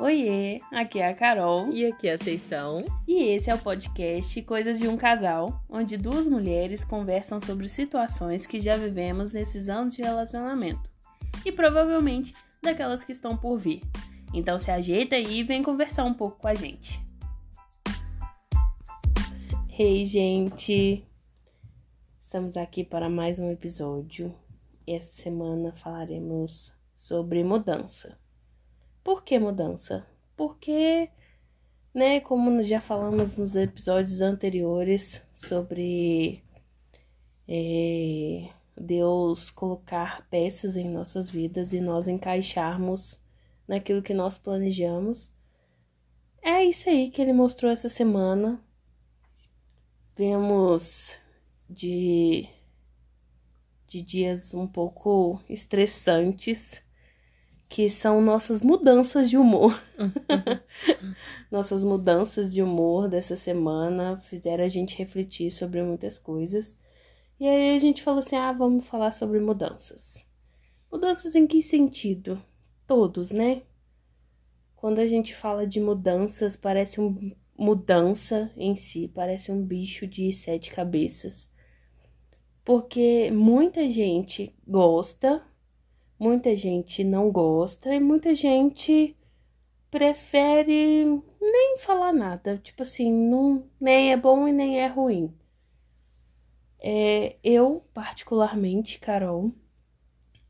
Oiê, aqui é a Carol. E aqui é a Seição. E esse é o podcast Coisas de um Casal, onde duas mulheres conversam sobre situações que já vivemos nesses anos de relacionamento. E provavelmente daquelas que estão por vir. Então se ajeita aí e vem conversar um pouco com a gente. Hey, gente! Estamos aqui para mais um episódio. Essa semana falaremos sobre mudança. Por que mudança? Porque, né, como já falamos nos episódios anteriores sobre é, Deus colocar peças em nossas vidas e nós encaixarmos naquilo que nós planejamos. É isso aí que ele mostrou essa semana. Vemos de, de dias um pouco estressantes que são nossas mudanças de humor. nossas mudanças de humor dessa semana fizeram a gente refletir sobre muitas coisas. E aí a gente falou assim: ah, vamos falar sobre mudanças. Mudanças em que sentido? Todos, né? Quando a gente fala de mudanças, parece um mudança em si, parece um bicho de sete cabeças. Porque muita gente gosta Muita gente não gosta e muita gente prefere nem falar nada. Tipo assim, não, nem é bom e nem é ruim. É, eu, particularmente, Carol,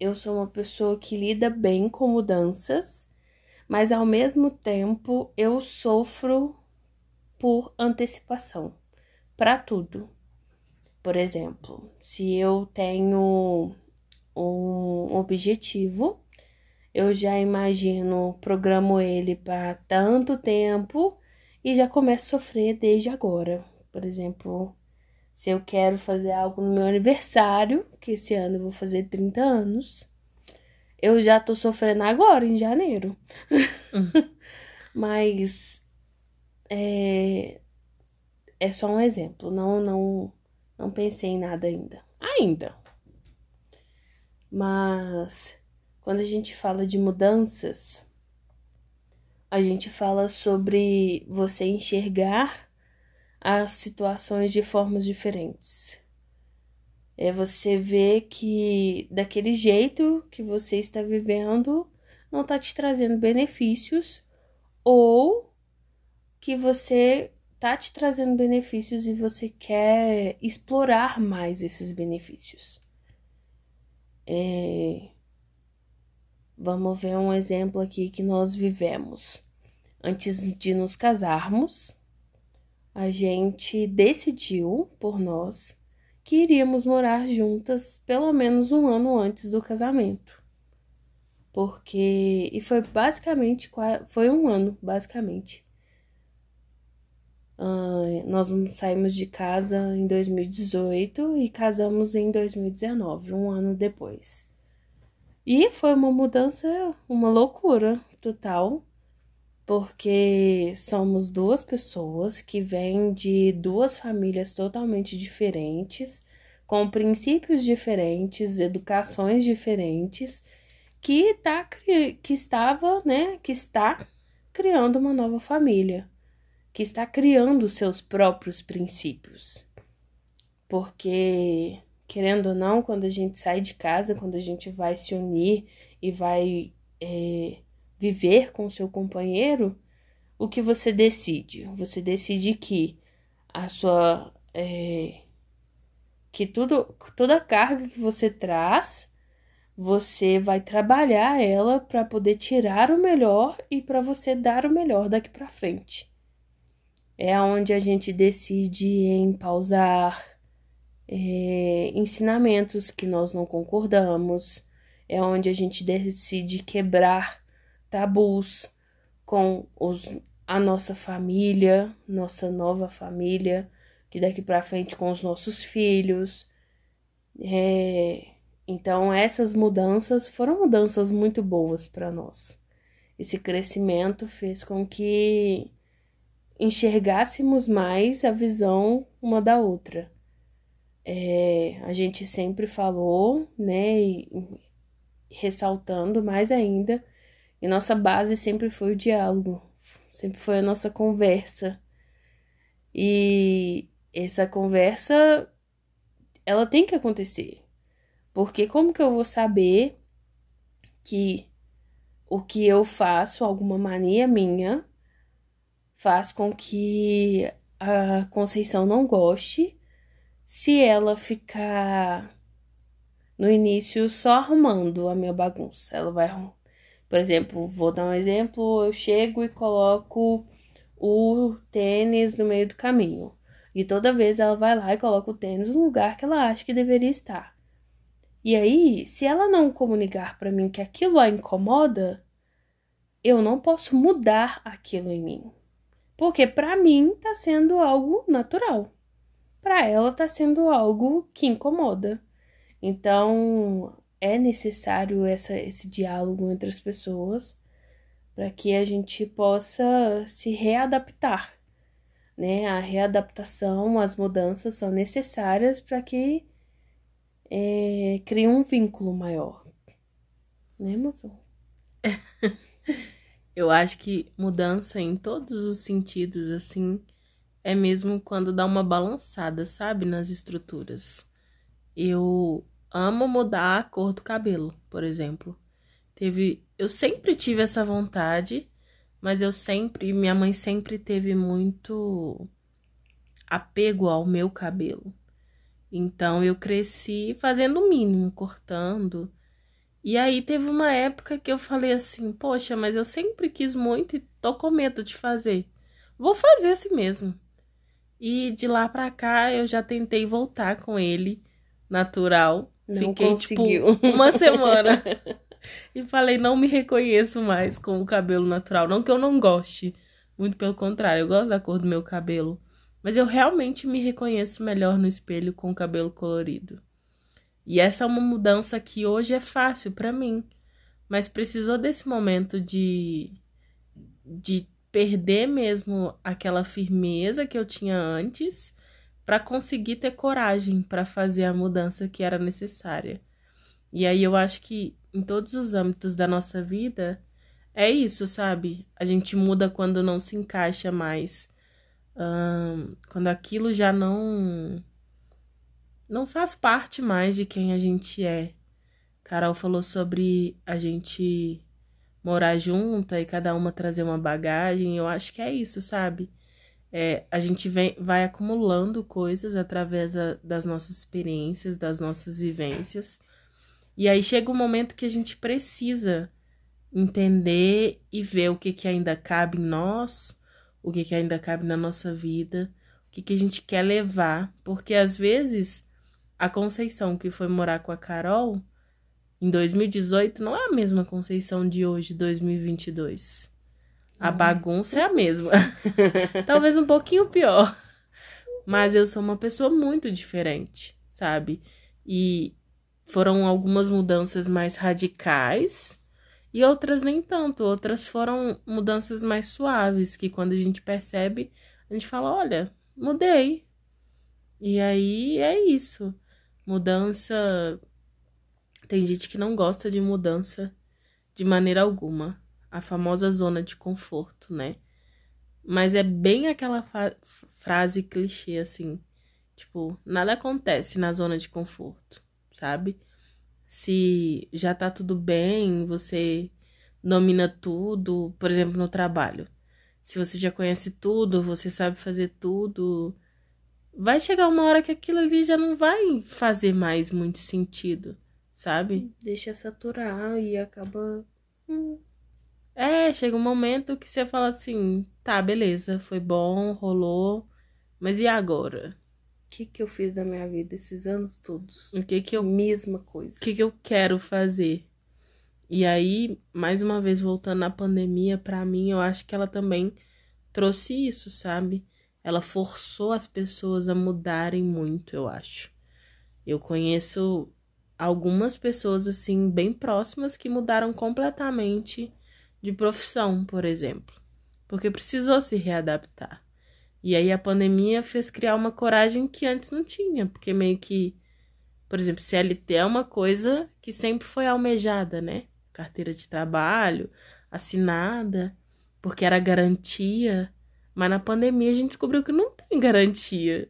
eu sou uma pessoa que lida bem com mudanças, mas ao mesmo tempo eu sofro por antecipação para tudo. Por exemplo, se eu tenho um objetivo, eu já imagino, programo ele para tanto tempo e já começo a sofrer desde agora. Por exemplo, se eu quero fazer algo no meu aniversário, que esse ano eu vou fazer 30 anos, eu já tô sofrendo agora, em janeiro. Uhum. Mas é, é só um exemplo, não, não, não pensei em nada ainda. Ainda. Mas quando a gente fala de mudanças, a gente fala sobre você enxergar as situações de formas diferentes. É você ver que daquele jeito que você está vivendo não está te trazendo benefícios ou que você está te trazendo benefícios e você quer explorar mais esses benefícios. É... Vamos ver um exemplo aqui que nós vivemos. Antes de nos casarmos, a gente decidiu por nós que iríamos morar juntas pelo menos um ano antes do casamento. Porque. E foi basicamente. Foi um ano, basicamente. Nós saímos de casa em 2018 e casamos em 2019, um ano depois. E foi uma mudança, uma loucura total, porque somos duas pessoas que vêm de duas famílias totalmente diferentes, com princípios diferentes, educações diferentes, que, tá, que estava, né, que está criando uma nova família que está criando seus próprios princípios. Porque, querendo ou não, quando a gente sai de casa, quando a gente vai se unir e vai é, viver com seu companheiro, o que você decide? Você decide que a sua. É, que tudo, toda a carga que você traz, você vai trabalhar ela para poder tirar o melhor e para você dar o melhor daqui para frente é onde a gente decide em pausar é, ensinamentos que nós não concordamos, é onde a gente decide quebrar tabus com os, a nossa família, nossa nova família, que daqui para frente com os nossos filhos. É, então essas mudanças foram mudanças muito boas para nós. Esse crescimento fez com que enxergássemos mais a visão uma da outra. É, a gente sempre falou, né, e ressaltando mais ainda, E nossa base sempre foi o diálogo, sempre foi a nossa conversa. E essa conversa, ela tem que acontecer. Porque como que eu vou saber que o que eu faço, alguma mania minha, faz com que a Conceição não goste se ela ficar no início só arrumando a minha bagunça. Ela vai, por exemplo, vou dar um exemplo, eu chego e coloco o tênis no meio do caminho. E toda vez ela vai lá e coloca o tênis no lugar que ela acha que deveria estar. E aí, se ela não comunicar para mim que aquilo a incomoda, eu não posso mudar aquilo em mim. Porque para mim tá sendo algo natural. Para ela tá sendo algo que incomoda. Então, é necessário essa, esse diálogo entre as pessoas para que a gente possa se readaptar. Né? A readaptação, as mudanças são necessárias para que é, crie um vínculo maior. Né, moção? Eu acho que mudança em todos os sentidos, assim, é mesmo quando dá uma balançada, sabe, nas estruturas. Eu amo mudar a cor do cabelo, por exemplo. Teve, eu sempre tive essa vontade, mas eu sempre, minha mãe sempre teve muito apego ao meu cabelo. Então eu cresci fazendo o mínimo, cortando. E aí teve uma época que eu falei assim: "Poxa, mas eu sempre quis muito e tô com medo de fazer. Vou fazer assim mesmo". E de lá pra cá eu já tentei voltar com ele natural não Fiquei, conseguiu. tipo, uma semana. e falei, não me reconheço mais com o cabelo natural. Não que eu não goste. Muito pelo contrário, eu gosto da cor do meu cabelo. Mas eu realmente me reconheço melhor no espelho com o cabelo colorido. E essa é uma mudança que hoje é fácil para mim. Mas precisou desse momento de. de perder mesmo aquela firmeza que eu tinha antes para conseguir ter coragem para fazer a mudança que era necessária. E aí eu acho que em todos os âmbitos da nossa vida é isso, sabe? A gente muda quando não se encaixa mais, um, quando aquilo já não não faz parte mais de quem a gente é. Carol falou sobre a gente morar junta e cada uma trazer uma bagagem. Eu acho que é isso, sabe? É, a gente vem, vai acumulando coisas através a, das nossas experiências, das nossas vivências. E aí chega um momento que a gente precisa entender e ver o que, que ainda cabe em nós, o que, que ainda cabe na nossa vida, o que, que a gente quer levar. Porque às vezes a Conceição que foi morar com a Carol em 2018 não é a mesma Conceição de hoje, 2022. A bagunça é a mesma. Talvez um pouquinho pior. Mas eu sou uma pessoa muito diferente, sabe? E foram algumas mudanças mais radicais e outras nem tanto. Outras foram mudanças mais suaves, que quando a gente percebe, a gente fala: olha, mudei. E aí é isso. Mudança. Tem gente que não gosta de mudança de maneira alguma a famosa zona de conforto, né? Mas é bem aquela frase clichê assim, tipo, nada acontece na zona de conforto, sabe? Se já tá tudo bem, você domina tudo, por exemplo, no trabalho. Se você já conhece tudo, você sabe fazer tudo, vai chegar uma hora que aquilo ali já não vai fazer mais muito sentido, sabe? Deixa saturar e acaba hum, é, chega um momento que você fala assim, tá, beleza, foi bom, rolou, mas e agora? O que que eu fiz da minha vida esses anos todos? O que que eu... Mesma coisa. O que que eu quero fazer? E aí, mais uma vez, voltando à pandemia, para mim, eu acho que ela também trouxe isso, sabe? Ela forçou as pessoas a mudarem muito, eu acho. Eu conheço algumas pessoas, assim, bem próximas que mudaram completamente de profissão, por exemplo, porque precisou se readaptar. E aí a pandemia fez criar uma coragem que antes não tinha, porque meio que, por exemplo, CLT é uma coisa que sempre foi almejada, né? Carteira de trabalho, assinada, porque era garantia. Mas na pandemia a gente descobriu que não tem garantia.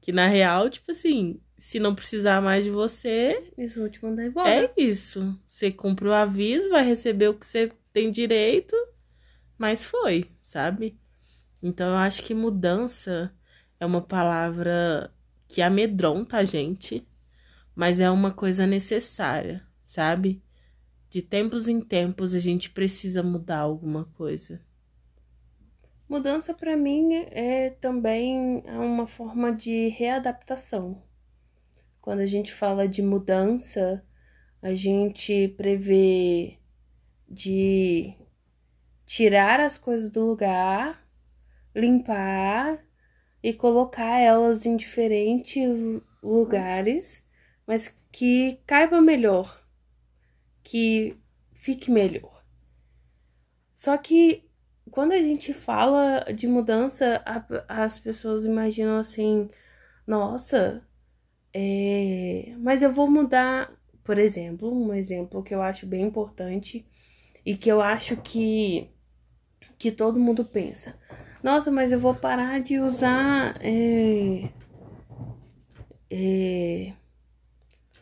Que na real, tipo assim, se não precisar mais de você. Eles vão te mandar embora. É isso. Você cumpre o aviso, vai receber o que você tem direito, mas foi, sabe? Então eu acho que mudança é uma palavra que amedronta a gente, mas é uma coisa necessária, sabe? De tempos em tempos a gente precisa mudar alguma coisa. Mudança para mim é também uma forma de readaptação. Quando a gente fala de mudança, a gente prevê de tirar as coisas do lugar, limpar e colocar elas em diferentes lugares, mas que caiba melhor, que fique melhor. Só que quando a gente fala de mudança, as pessoas imaginam assim: nossa, é... mas eu vou mudar. Por exemplo, um exemplo que eu acho bem importante e que eu acho que, que todo mundo pensa: nossa, mas eu vou parar de usar é... É...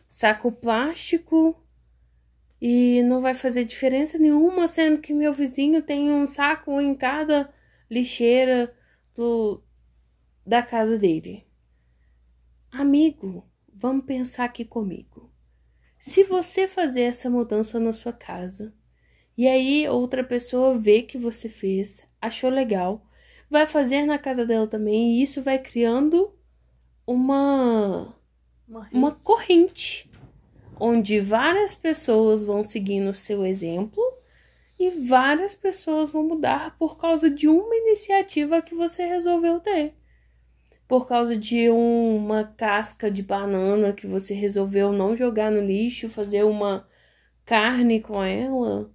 saco plástico e não vai fazer diferença nenhuma, sendo que meu vizinho tem um saco em cada lixeira do, da casa dele. Amigo, vamos pensar aqui comigo. Se você fazer essa mudança na sua casa e aí outra pessoa vê que você fez, achou legal, vai fazer na casa dela também e isso vai criando uma uma, uma corrente onde várias pessoas vão seguindo o seu exemplo e várias pessoas vão mudar por causa de uma iniciativa que você resolveu ter. Por causa de uma casca de banana que você resolveu não jogar no lixo, fazer uma carne com ela.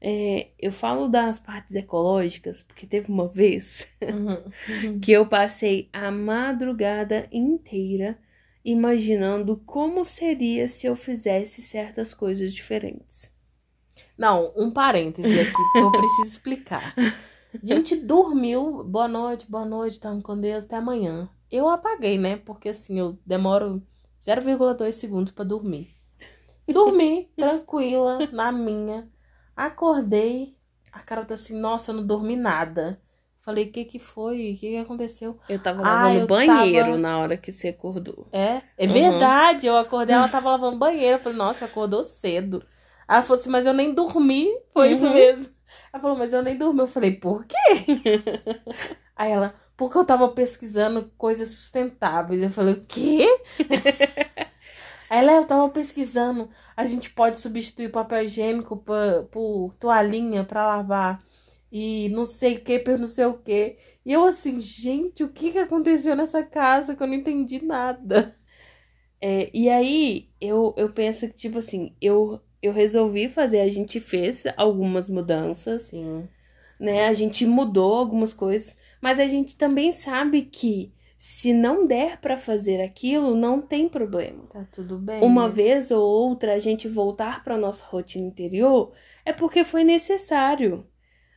É, eu falo das partes ecológicas, porque teve uma vez uhum. que eu passei a madrugada inteira imaginando como seria se eu fizesse certas coisas diferentes. Não, um parêntese aqui, porque eu preciso explicar. A gente dormiu, boa noite, boa noite, tamo com Deus, até amanhã. Eu apaguei, né? Porque assim, eu demoro 0,2 segundos para dormir. Dormi, tranquila, na minha. Acordei, a Carol tá assim, nossa, eu não dormi nada. Falei, o que que foi? O que que aconteceu? Eu tava ah, lavando ah, banheiro tava... na hora que você acordou. É? É uhum. verdade. Eu acordei, ela tava lavando banheiro. Eu falei, nossa, acordou cedo. Ela falou assim, mas eu nem dormi. Foi uhum. isso mesmo. Ela falou, mas eu nem dormi. Eu falei, por quê? Aí ela, porque eu tava pesquisando coisas sustentáveis. Eu falei, o quê? Aí ela, eu tava pesquisando. A gente pode substituir papel higiênico por, por toalhinha pra lavar e não sei o que, por não sei o que. E eu assim, gente, o que, que aconteceu nessa casa que eu não entendi nada? É, e aí eu, eu penso que, tipo assim, eu, eu resolvi fazer, a gente fez algumas mudanças. Sim. Né? A gente mudou algumas coisas, mas a gente também sabe que se não der para fazer aquilo, não tem problema. Tá tudo bem. Uma né? vez ou outra a gente voltar para nossa rotina interior é porque foi necessário.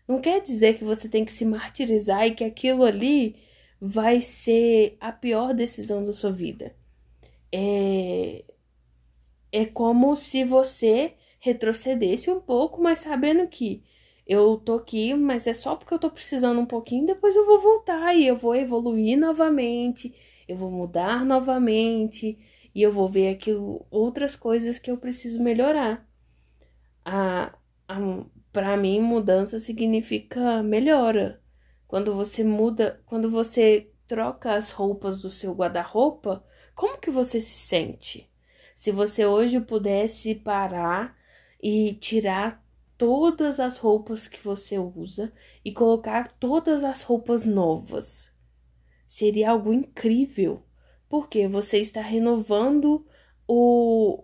Não quer dizer que você tem que se martirizar e que aquilo ali vai ser a pior decisão da sua vida. É, é como se você retrocedesse um pouco, mas sabendo que eu tô aqui, mas é só porque eu tô precisando um pouquinho, depois eu vou voltar e eu vou evoluir novamente, eu vou mudar novamente e eu vou ver aquilo, outras coisas que eu preciso melhorar. A, a, para mim, mudança significa melhora. Quando você muda, quando você troca as roupas do seu guarda-roupa, como que você se sente? Se você hoje pudesse parar e tirar todas as roupas que você usa e colocar todas as roupas novas, seria algo incrível, porque você está renovando o,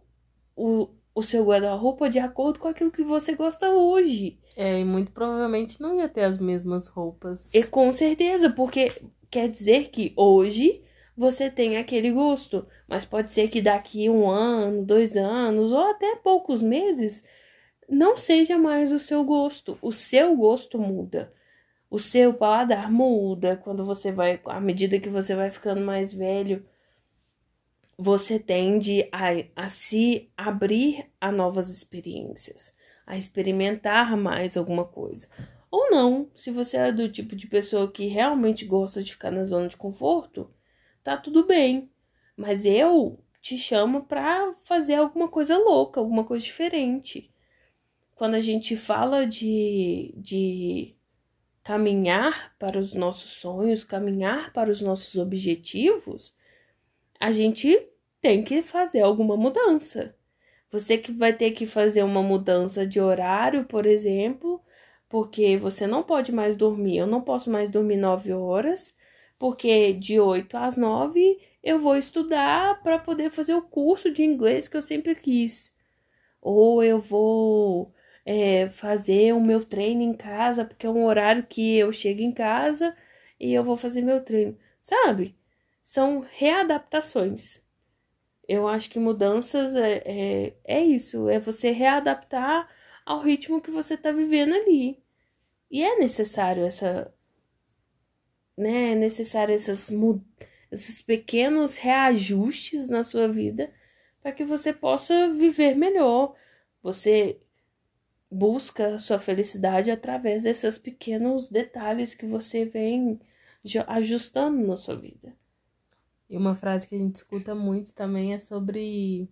o, o seu guarda-roupa de acordo com aquilo que você gosta hoje. É, e muito provavelmente não ia ter as mesmas roupas. E com certeza, porque quer dizer que hoje você tem aquele gosto, mas pode ser que daqui um ano, dois anos ou até poucos meses não seja mais o seu gosto. O seu gosto muda. O seu paladar muda quando você vai, à medida que você vai ficando mais velho, você tende a, a se abrir a novas experiências, a experimentar mais alguma coisa. Ou não, se você é do tipo de pessoa que realmente gosta de ficar na zona de conforto, tá tudo bem. Mas eu te chamo para fazer alguma coisa louca, alguma coisa diferente. Quando a gente fala de, de caminhar para os nossos sonhos, caminhar para os nossos objetivos, a gente tem que fazer alguma mudança. Você que vai ter que fazer uma mudança de horário, por exemplo, porque você não pode mais dormir. Eu não posso mais dormir nove horas, porque de 8 às 9 eu vou estudar para poder fazer o curso de inglês que eu sempre quis. Ou eu vou é, fazer o meu treino em casa, porque é um horário que eu chego em casa e eu vou fazer meu treino. Sabe? São readaptações. Eu acho que mudanças é, é, é isso, é você readaptar ao ritmo que você está vivendo ali. E é necessário essa. Né, é necessário essas, esses pequenos reajustes na sua vida para que você possa viver melhor. Você busca sua felicidade através desses pequenos detalhes que você vem ajustando na sua vida. E uma frase que a gente escuta muito também é sobre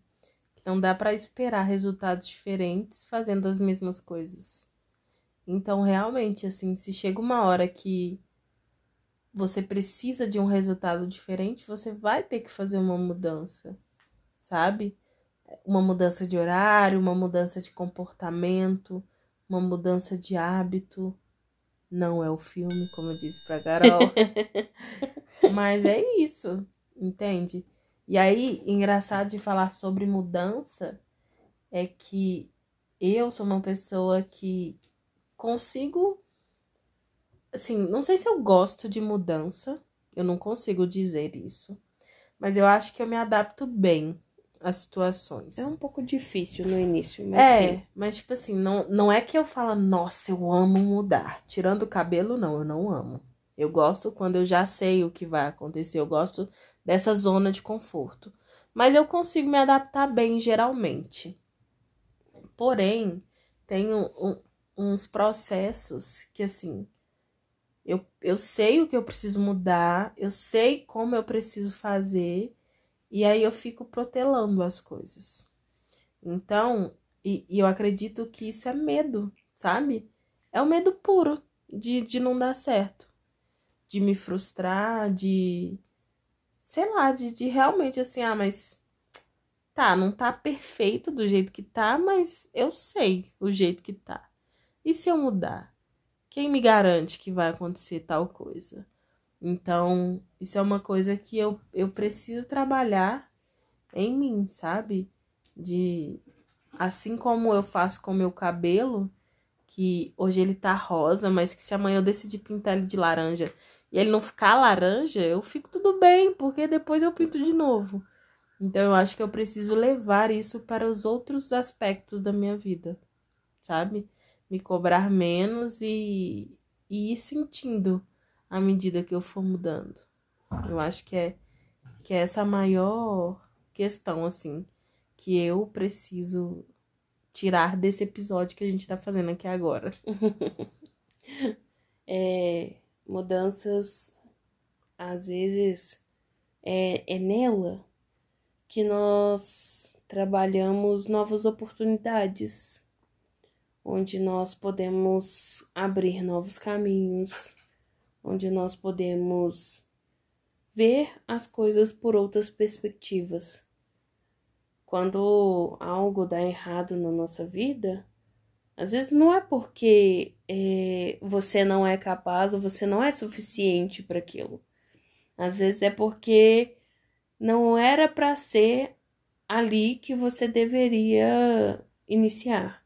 que não dá para esperar resultados diferentes fazendo as mesmas coisas. Então, realmente, assim, se chega uma hora que você precisa de um resultado diferente, você vai ter que fazer uma mudança, sabe? Uma mudança de horário, uma mudança de comportamento, uma mudança de hábito. Não é o filme, como eu disse pra Carol. Mas é isso, entende? E aí, engraçado de falar sobre mudança é que eu sou uma pessoa que consigo. Assim, não sei se eu gosto de mudança, eu não consigo dizer isso, mas eu acho que eu me adapto bem às situações. É um pouco difícil no início, mas. É, sim. mas tipo assim, não, não é que eu falo, nossa, eu amo mudar. Tirando o cabelo, não, eu não amo. Eu gosto quando eu já sei o que vai acontecer, eu gosto dessa zona de conforto. Mas eu consigo me adaptar bem, geralmente. Porém, tenho um, uns processos que, assim, eu, eu sei o que eu preciso mudar, eu sei como eu preciso fazer, e aí eu fico protelando as coisas. Então, e, e eu acredito que isso é medo, sabe? É o medo puro de, de não dar certo, de me frustrar, de. Sei lá, de, de realmente assim, ah, mas tá, não tá perfeito do jeito que tá, mas eu sei o jeito que tá. E se eu mudar? Quem me garante que vai acontecer tal coisa? Então, isso é uma coisa que eu, eu preciso trabalhar em mim, sabe? De assim como eu faço com o meu cabelo, que hoje ele tá rosa, mas que se amanhã eu decidir pintar ele de laranja e ele não ficar laranja, eu fico tudo bem, porque depois eu pinto de novo. Então eu acho que eu preciso levar isso para os outros aspectos da minha vida, sabe? me cobrar menos e, e ir sentindo à medida que eu for mudando. Eu acho que é, que é essa maior questão, assim, que eu preciso tirar desse episódio que a gente tá fazendo aqui agora. é, mudanças, às vezes, é, é nela que nós trabalhamos novas oportunidades onde nós podemos abrir novos caminhos, onde nós podemos ver as coisas por outras perspectivas. Quando algo dá errado na nossa vida, às vezes não é porque é, você não é capaz ou você não é suficiente para aquilo. Às vezes é porque não era para ser ali que você deveria iniciar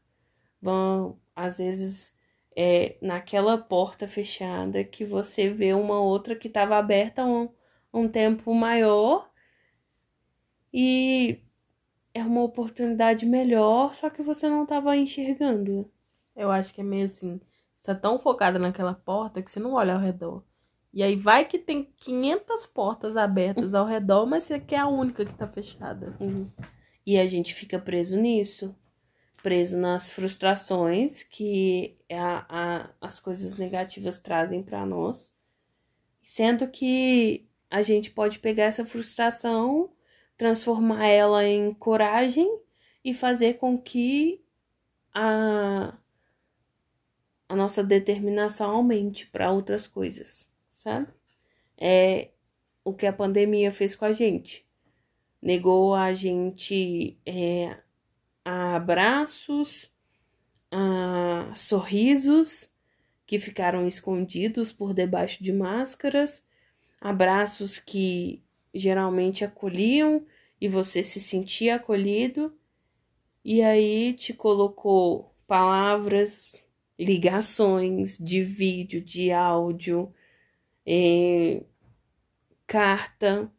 às vezes, é, naquela porta fechada que você vê uma outra que estava aberta um, um tempo maior e é uma oportunidade melhor, só que você não estava enxergando. Eu acho que é meio assim, você tá tão focada naquela porta que você não olha ao redor. E aí vai que tem 500 portas abertas ao redor, mas você quer a única que tá fechada. Uhum. E a gente fica preso nisso. Preso nas frustrações que a, a, as coisas negativas trazem para nós. Sendo que a gente pode pegar essa frustração, transformar ela em coragem e fazer com que a, a nossa determinação aumente para outras coisas sabe? É o que a pandemia fez com a gente. Negou a gente é, a abraços, a sorrisos que ficaram escondidos por debaixo de máscaras, abraços que geralmente acolhiam e você se sentia acolhido, e aí te colocou palavras, ligações de vídeo, de áudio, é, carta.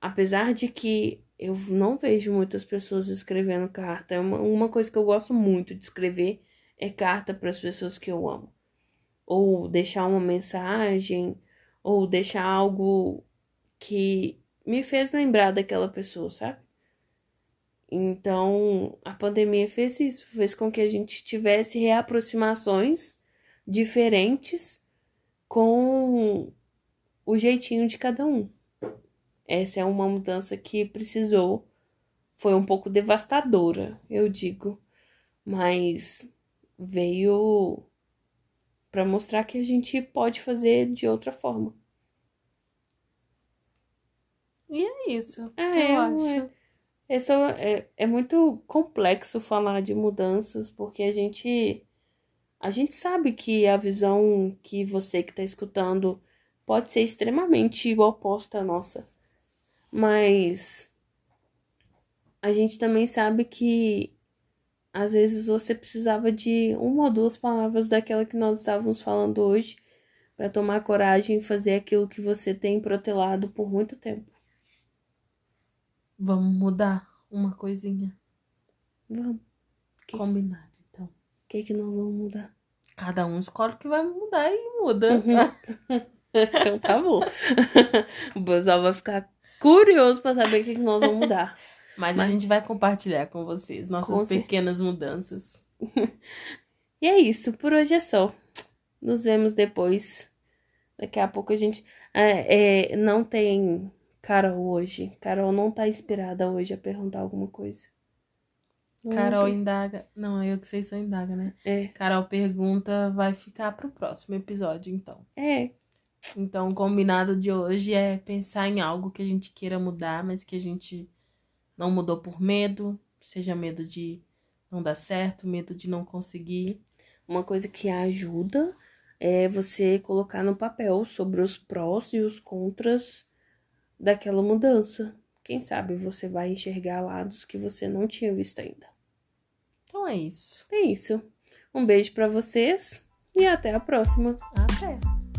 Apesar de que eu não vejo muitas pessoas escrevendo carta, uma, uma coisa que eu gosto muito de escrever é carta para as pessoas que eu amo. Ou deixar uma mensagem, ou deixar algo que me fez lembrar daquela pessoa, sabe? Então, a pandemia fez isso, fez com que a gente tivesse reaproximações diferentes com o jeitinho de cada um. Essa é uma mudança que precisou, foi um pouco devastadora, eu digo, mas veio para mostrar que a gente pode fazer de outra forma. E é isso. É, eu acho. É, é, é, é muito complexo falar de mudanças, porque a gente a gente sabe que a visão que você que está escutando pode ser extremamente oposta à nossa. Mas a gente também sabe que às vezes você precisava de uma ou duas palavras daquela que nós estávamos falando hoje para tomar coragem e fazer aquilo que você tem protelado por muito tempo. Vamos mudar uma coisinha. Vamos. Que... Combinado, então. O que, que nós vamos mudar? Cada um escolhe o que vai mudar e muda. Uhum. então tá bom. o pessoal vai ficar curioso para saber o que, nós vamos mudar. Mas, Mas, a gente vai compartilhar com vocês nossas com pequenas mudanças. e é isso, por hoje é só. Nos vemos depois. Daqui a pouco a gente. É, é, não tem Carol hoje. Carol não tá inspirada hoje a perguntar alguma coisa. Carol indaga. Não, eu que sei só indaga, né? É. Carol pergunta, vai ficar pro próximo episódio, então. É. Então, o combinado de hoje é pensar em algo que a gente queira mudar, mas que a gente não mudou por medo, seja medo de não dar certo, medo de não conseguir. Uma coisa que ajuda é você colocar no papel sobre os prós e os contras daquela mudança. Quem sabe você vai enxergar lados que você não tinha visto ainda. Então é isso. É isso. Um beijo para vocês e até a próxima. Até.